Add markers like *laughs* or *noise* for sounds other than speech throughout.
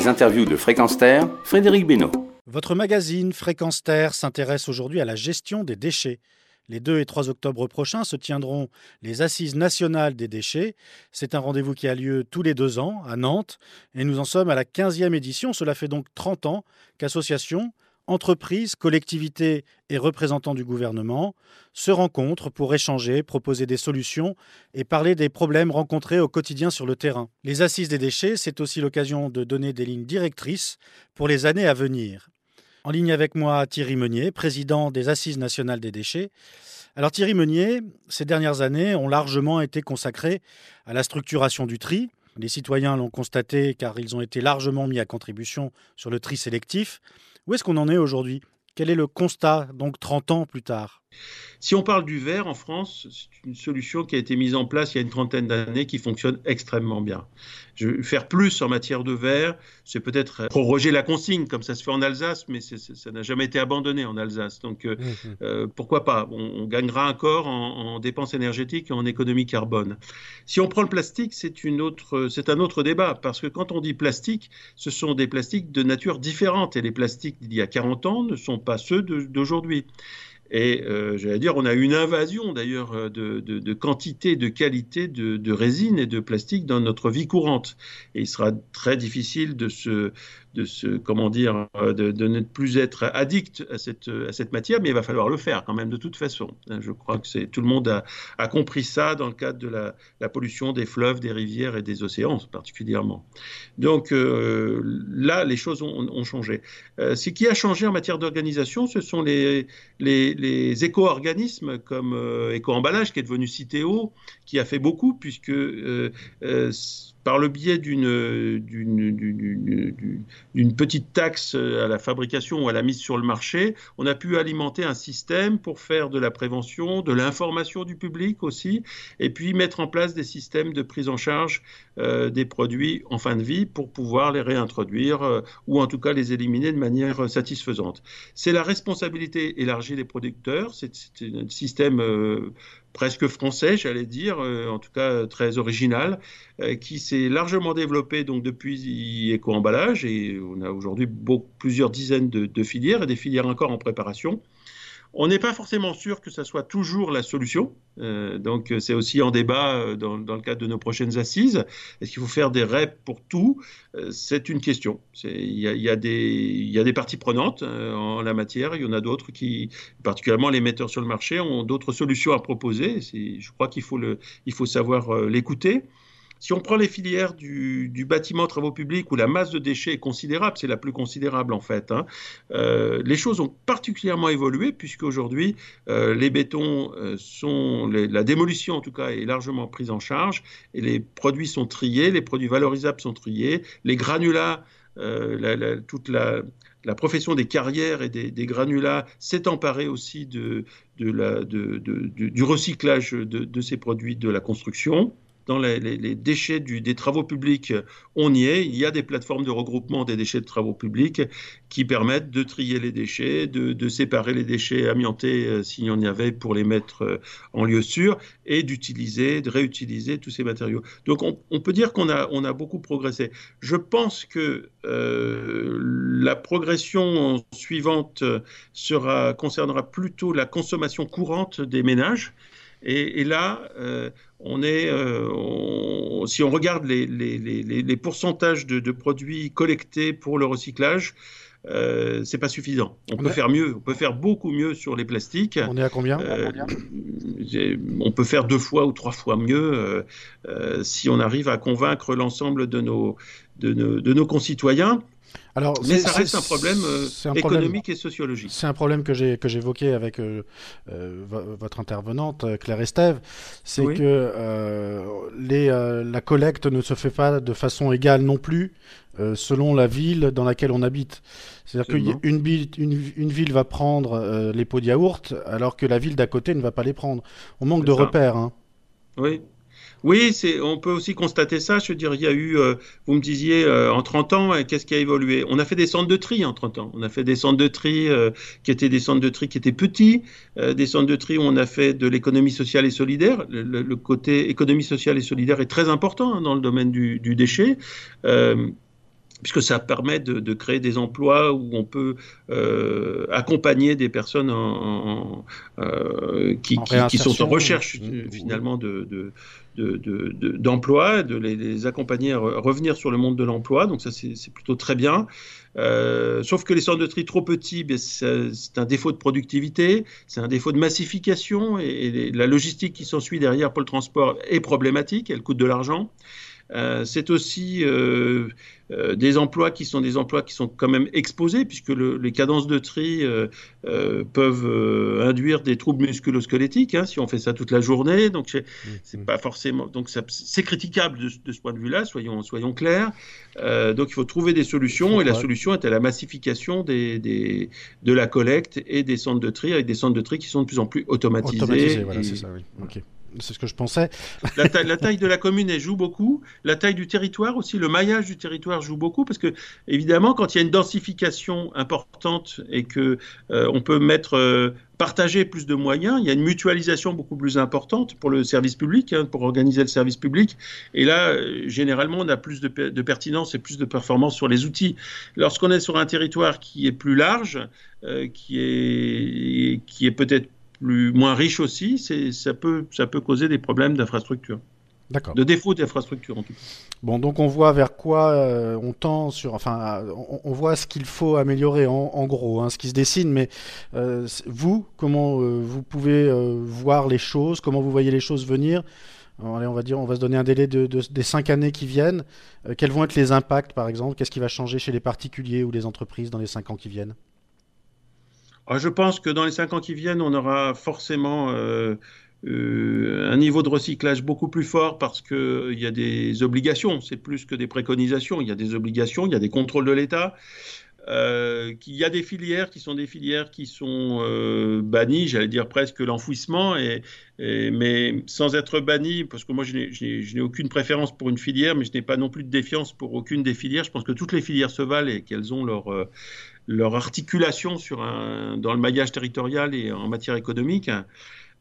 Les interviews de Fréquence Terre, Frédéric Benoît. Votre magazine Fréquence Terre s'intéresse aujourd'hui à la gestion des déchets. Les 2 et 3 octobre prochains se tiendront les Assises nationales des déchets. C'est un rendez-vous qui a lieu tous les deux ans à Nantes et nous en sommes à la 15e édition. Cela fait donc 30 ans qu'associations, entreprises, collectivités et représentants du gouvernement se rencontrent pour échanger, proposer des solutions et parler des problèmes rencontrés au quotidien sur le terrain. Les assises des déchets, c'est aussi l'occasion de donner des lignes directrices pour les années à venir. En ligne avec moi, Thierry Meunier, président des Assises nationales des déchets. Alors Thierry Meunier, ces dernières années ont largement été consacrées à la structuration du tri. Les citoyens l'ont constaté car ils ont été largement mis à contribution sur le tri sélectif. Où est-ce qu'on en est aujourd'hui? Quel est le constat, donc 30 ans plus tard? Si on parle du verre en France, c'est une solution qui a été mise en place il y a une trentaine d'années qui fonctionne extrêmement bien. Je faire plus en matière de verre, c'est peut-être proroger la consigne comme ça se fait en Alsace, mais ça n'a jamais été abandonné en Alsace. Donc euh, mmh, mmh. euh, pourquoi pas? On, gagnera encore en, en, dépenses énergétiques et en économie carbone. Si on prend le plastique, c'est une autre, c'est un autre débat parce que quand on dit plastique, ce sont des plastiques de nature différente et les plastiques d'il y a 40 ans ne sont pas ceux d'aujourd'hui. Et euh, j'allais dire, on a une invasion d'ailleurs euh, de, de, de, quantité, de qualité de, de, résine et de plastique dans notre vie courante. Et il sera très difficile de se, de se, comment dire, euh, de, ne plus être addict à cette, à cette matière, mais il va falloir le faire quand même de toute façon. Je crois que c'est tout le monde a, compris ça dans le cadre de la, la, pollution des fleuves, des rivières et des océans particulièrement. Donc euh, là, les choses ont, ont changé. Euh, ce qui a changé en matière d'organisation, ce sont les, les, les éco-organismes comme euh, Éco-emballage, qui est devenu Citeo, qui a fait beaucoup puisque par le biais d'une petite taxe à la fabrication ou à la mise sur le marché, on a pu alimenter un système pour faire de la prévention, de l'information du public aussi, et puis mettre en place des systèmes de prise en charge euh, des produits en fin de vie pour pouvoir les réintroduire euh, ou en tout cas les éliminer de manière satisfaisante. C'est la responsabilité élargie des producteurs, c'est un système euh, presque français, j'allais dire, euh, en tout cas très original, euh, qui s'est largement développé donc depuis éco-emballage et on a aujourd'hui plusieurs dizaines de, de, filières et des filières encore en préparation. On n'est pas forcément sûr que ça soit toujours la solution. Euh, donc, c'est aussi en débat euh, dans, dans, le cadre de nos prochaines assises. Est-ce qu'il faut faire des REP pour tout? Euh, C'est une question. Il y, y, y, a des parties prenantes euh, en la matière. Il y en a d'autres qui, particulièrement les metteurs sur le marché, ont d'autres solutions à proposer. Je crois qu'il faut, faut savoir euh, l'écouter. Si on prend les filières du, bâtiment travaux publics où la masse de déchets est considérable, c'est la plus considérable en fait, hein, euh, les choses ont particulièrement évolué puisque aujourd'hui euh, les bétons euh, sont, la démolition en tout cas est largement prise en charge et les produits sont triés, les produits valorisables sont triés, les granulats, la, la, toute la, profession des carrières et des, granulats s'est emparée aussi de, du recyclage de, ces produits de la construction dans les, déchets des travaux publics, on y est. Il y a des plateformes de regroupement des déchets de travaux publics qui permettent de trier les déchets, de, séparer les déchets amiantés euh, s'il y en avait pour les mettre euh, en lieu sûr et d'utiliser, de réutiliser tous ces matériaux. Donc on, peut dire qu'on a, beaucoup progressé. Je pense que euh, la progression suivante concernera plutôt la consommation courante des ménages. Et, et là, euh, on est, euh, on, si on regarde les, les, les, les pourcentages de, de, produits collectés pour le recyclage, euh, c'est pas suffisant. On, on peut est... faire mieux, on peut faire beaucoup mieux sur les plastiques. On est à combien, euh, On peut faire deux fois ou trois fois mieux euh, euh, si on arrive à convaincre l'ensemble de nos, de nos, de nos concitoyens. Alors, Mais ça reste un problème euh, un économique problème, et sociologique. C'est un problème que j'ai que j'évoquais avec euh, euh, votre intervenante Claire Estève, c'est oui. que euh, les, euh, la collecte ne se fait pas de façon égale non plus selon la ville dans laquelle on habite. C'est-à-dire qu'une une, une, une, ville va prendre les pots de yaourt alors que la ville d'à côté ne va pas les prendre. On manque de ça. repères. Hein. Oui, oui, on peut aussi constater ça. Je veux dire, il y a eu, euh, vous me disiez, euh, en 30 ans, euh, qu'est-ce qui a évolué? On a fait des centres de tri en 30 ans. On a fait des centres de tri qui étaient des centres de tri qui étaient petits, des centres de tri où on a fait de l'économie sociale et solidaire. Le, le, le, côté économie sociale et solidaire est très important hein, dans le domaine du, du déchet. Puisque ça permet de, créer des emplois où on peut euh, accompagner des personnes en, euh, qui, sont en recherche finalement de, d'emploi, de, les, accompagner à revenir sur le monde de l'emploi. Donc ça, c'est plutôt très bien. Euh, sauf que les centres de tri trop petits, ben, c'est un défaut de productivité, c'est un défaut de massification et, la logistique qui s'ensuit derrière pour le transport est problématique, elle coûte de l'argent. Euh, c'est aussi euh, euh, des emplois qui sont des emplois qui sont quand même exposés, puisque les cadences de tri peuvent induire des troubles musculo-squelettiques hein, si on fait ça toute la journée. Donc c'est mmh. pas forcément, donc c'est critiquable de, ce point de vue-là. Soyons soyons clairs. donc il faut trouver des solutions, et la solution est à la massification des, de la collecte et des centres de tri, avec des centres de tri qui sont de plus en plus automatisés. Automatisés, voilà, c'est ça, oui. C'est ce que je pensais. la, taille, de la commune, joue beaucoup. La taille du territoire aussi, le maillage du territoire joue beaucoup parce que, évidemment, quand il y a une densification importante et que euh, on peut mettre euh, partager plus de moyens, il y a une mutualisation beaucoup plus importante pour le service public, hein, pour organiser le service public. Et là, euh, généralement, on a plus de, de, pertinence et plus de performance sur les outils. Lorsqu'on est sur un territoire qui est plus large, qui est, qui est peut-être moins riche aussi, ça peut, ça peut causer des problèmes d'infrastructure. D'accord. De défaut d'infrastructure en tout cas. Bon, donc on voit vers quoi euh, on tend sur, enfin, on, voit ce qu'il faut améliorer en, gros, hein, ce qui se dessine. Mais euh, vous, comment euh, vous pouvez voir les choses, comment vous voyez les choses venir? Allez, on va dire, on va se donner un délai de, des cinq années qui viennent. quels vont être les impacts, par exemple? Qu'est-ce qui va changer chez les particuliers ou les entreprises dans les cinq ans qui viennent? Ah, je pense que dans les cinq ans qui viennent, on aura forcément euh, euh, un niveau de recyclage beaucoup plus fort parce qu'il euh, y a des obligations, c'est plus que des préconisations, il y a des obligations, il y a des contrôles de l'État. Euh, qu'il y a des filières qui sont des filières qui sont bannies, j'allais dire presque l'enfouissement, mais sans être bannies, parce que moi je n'ai aucune préférence pour une filière, mais je n'ai pas non plus de défiance pour aucune des filières. Je pense que toutes les filières se valent et qu'elles ont leur, leur articulation dans le maillage territorial et en matière économique.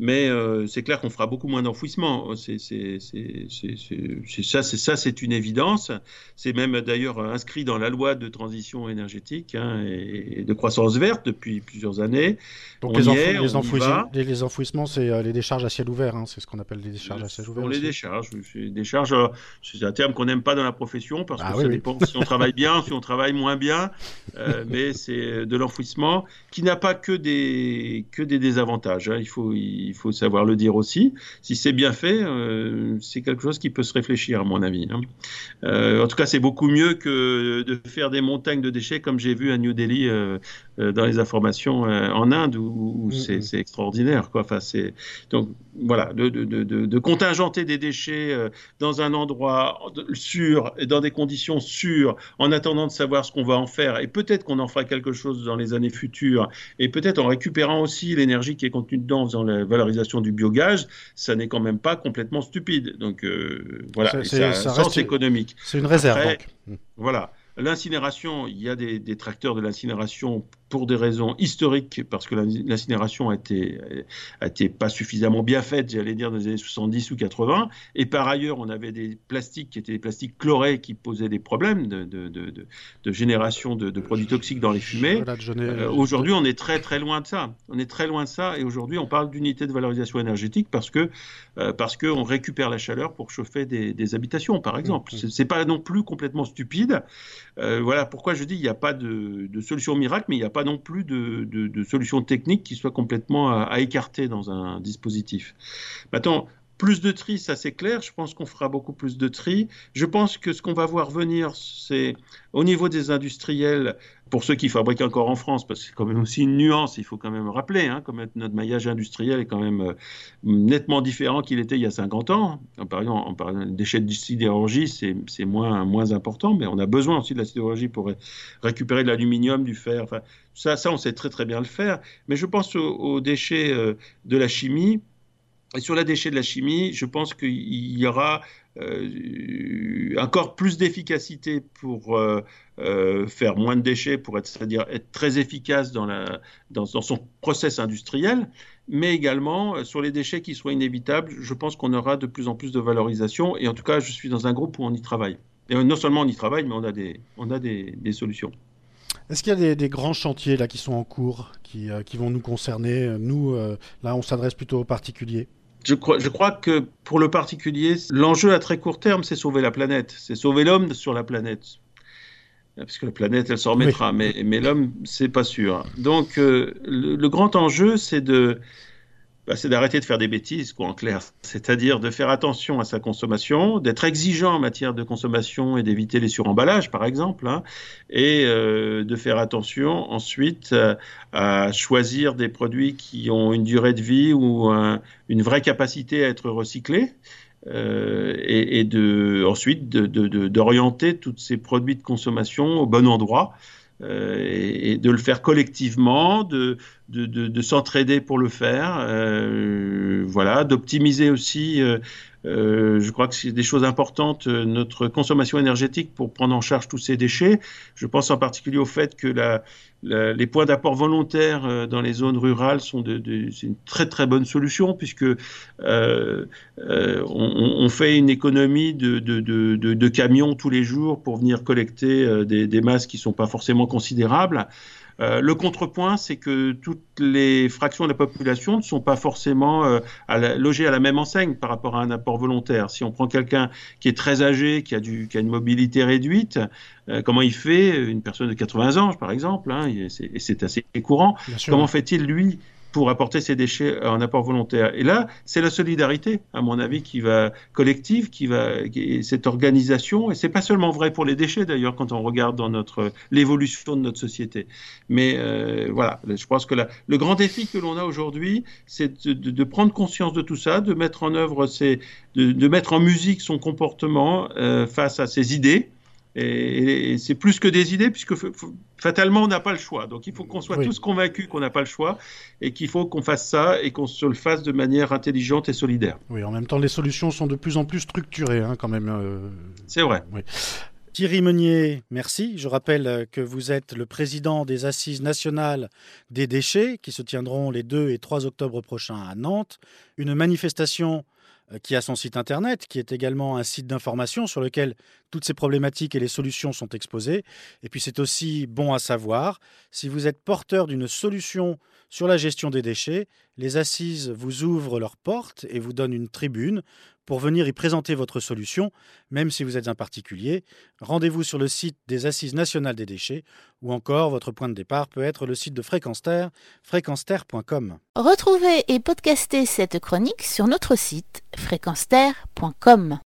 Mais euh, c'est clair qu'on fera beaucoup moins d'enfouissement. C'est ça, c'est ça, c'est une évidence. C'est même d'ailleurs inscrit dans la loi de transition énergétique hein, et, de croissance verte depuis plusieurs années. Donc les, les, enfouissements, les, enfouissements, c'est euh, les décharges à ciel ouvert. Hein, c'est ce qu'on appelle les décharges à ciel ouvert. Pour les décharges, décharges, euh, c'est un terme qu'on n'aime pas dans la profession parce ah que ça dépend si on travaille bien, si on travaille moins bien. *laughs* mais c'est de l'enfouissement qui n'a pas que des que des désavantages. Hein. Il faut il faut savoir le dire aussi. Si c'est bien fait, euh, c'est quelque chose qui peut se réfléchir, à mon avis. Hein. Euh, en tout cas, c'est beaucoup mieux que de faire des montagnes de déchets comme j'ai vu à New Delhi euh, dans les informations en Inde, où, c'est extraordinaire. Quoi. Enfin, donc voilà, de, de, de, contingenter des déchets dans un endroit sûr dans des conditions sûres, en attendant de savoir ce qu'on va en faire, et peut-être qu'on en fera quelque chose dans les années futures, et peut-être en récupérant aussi l'énergie qui est contenue dedans, en faisant la valorisation du biogaz, ça n'est quand même pas complètement stupide. Donc euh, voilà, c'est un sens économique. C'est une réserve. Voilà. L'incinération, il y a des, des tracteurs de l'incinération pour des raisons historiques, parce que l'incinération a été, a été pas suffisamment bien faite, j'allais dire, dans les années 70 ou 80. Et par ailleurs, on avait des plastiques qui étaient des plastiques chlorés qui posaient des problèmes de, de, de, de génération de, produits toxiques dans les fumées. Euh, aujourd'hui, on est très très loin de ça. On est très loin de ça. Et aujourd'hui, on parle d'unité de valorisation énergétique parce que euh, parce qu'on récupère la chaleur pour chauffer des, des habitations, par exemple. Mmh, mmh. C'est pas non plus complètement stupide. Euh, voilà pourquoi je dis il n'y a pas de, solution miracle, mais il n'y a pas non plus de, de, solution technique qui soit complètement à, écarter dans un dispositif. Maintenant, plus de tri, ça c'est clair. Je pense qu'on fera beaucoup plus de tri. Je pense que ce qu'on va voir venir, c'est au niveau des industriels, pour ceux qui fabriquent encore en France, parce que c'est quand même aussi une nuance, il faut quand même rappeler, hein, comme notre maillage industriel est quand même euh, nettement différent qu'il était il y a 50 ans. Par exemple, en des déchets de sidérurgie, c'est moins, important, mais on a besoin aussi de la sidérurgie pour récupérer de l'aluminium, du fer. Ça, ça, on sait très très bien le faire. Mais je pense aux, déchets euh, de la chimie et sur la déchet de la chimie, je pense qu'il y aura euh, encore plus d'efficacité pour euh, euh, faire moins de déchets, pour être, c'est-à-dire être très efficace dans, son process industriel, mais également sur les déchets qui soient inévitables. Je pense qu'on aura de plus en plus de valorisation, et en tout cas, je suis dans un groupe où on y travaille. Et non seulement on y travaille, mais on a des, on a des, solutions. Est-ce qu'il y a des, grands chantiers là qui sont en cours, qui, qui vont nous concerner Nous, là, on s'adresse plutôt aux particuliers? Je crois, je crois que pour le particulier, l'enjeu à très court terme, c'est sauver la planète, c'est sauver l'homme sur la planète. Parce que la planète, elle s'en remettra, mais, mais l'homme, c'est pas sûr. Donc, le, le, grand enjeu, c'est de, bah, c'est d'arrêter de faire des bêtises, quoi, en clair. C'est-à-dire de faire attention à sa consommation, d'être exigeant en matière de consommation et d'éviter les suremballages, par exemple, hein, et euh, de faire attention ensuite euh, à choisir des produits qui ont une durée de vie ou une vraie capacité à être recyclés. Euh, et, de, ensuite d'orienter tous ces produits de consommation au bon endroit et, de le faire collectivement, de, de, s'entraider pour le faire, euh, voilà, d'optimiser aussi. Euh, euh, je crois que c'est des choses importantes, notre consommation énergétique pour prendre en charge tous ces déchets. Je pense en particulier au fait que la, les points d'apport volontaires euh, dans les zones rurales sont de, c'est une très très bonne solution puisque euh, euh, on, fait une économie de, de, camions tous les jours pour venir collecter des, des masses qui ne sont pas forcément considérables. Euh, le contrepoint, c'est que toutes les fractions de la population ne sont pas forcément euh, logées à la même enseigne par rapport à un apport volontaire. Si on prend quelqu'un qui est très âgé, qui a, du, qui a une mobilité réduite, euh, comment il fait Une personne de 80 ans, par exemple, hein, et c'est assez courant. Comment fait-il, lui, pour apporter ces déchets en apport volontaire. Et là, c'est la solidarité, à mon avis, qui va collective, qui va cette organisation. Et c'est pas seulement vrai pour les déchets d'ailleurs, quand on regarde dans notre l'évolution de notre société. Mais euh, voilà, je pense que le grand défi que l'on a aujourd'hui, c'est de, prendre conscience de tout ça, de mettre en œuvre ces, de, mettre en musique son comportement euh, face à ces idées et, c'est plus que des idées, puisque fatalement, on n'a pas le choix. Donc il faut qu'on soit tous convaincus qu'on n'a pas le choix et qu'il faut qu'on fasse ça et qu'on se le fasse de manière intelligente et solidaire. Oui, en même temps, les solutions sont de plus en plus structurées, hein, quand même. Euh, c'est vrai. Thierry Meunier, merci. Je rappelle que vous êtes le président des Assises nationales des déchets qui se tiendront les 2 et 3 octobre prochains à Nantes. Une manifestation qui a son site internet, qui est également un site d'information sur lequel toutes ces problématiques et les solutions sont exposées. Et puis c'est aussi bon à savoir, si vous êtes porteur d'une solution sur la gestion des déchets, les assises vous ouvrent leurs portes et vous donnent une tribune pour venir y présenter votre solution, même si vous êtes un particulier. Rendez-vous sur le site des Assises nationales des déchets ou encore votre point de départ peut être le site de Fréquenster, fréquenster.com. Retrouvez et podcastez cette chronique sur notre site fréquenster.com.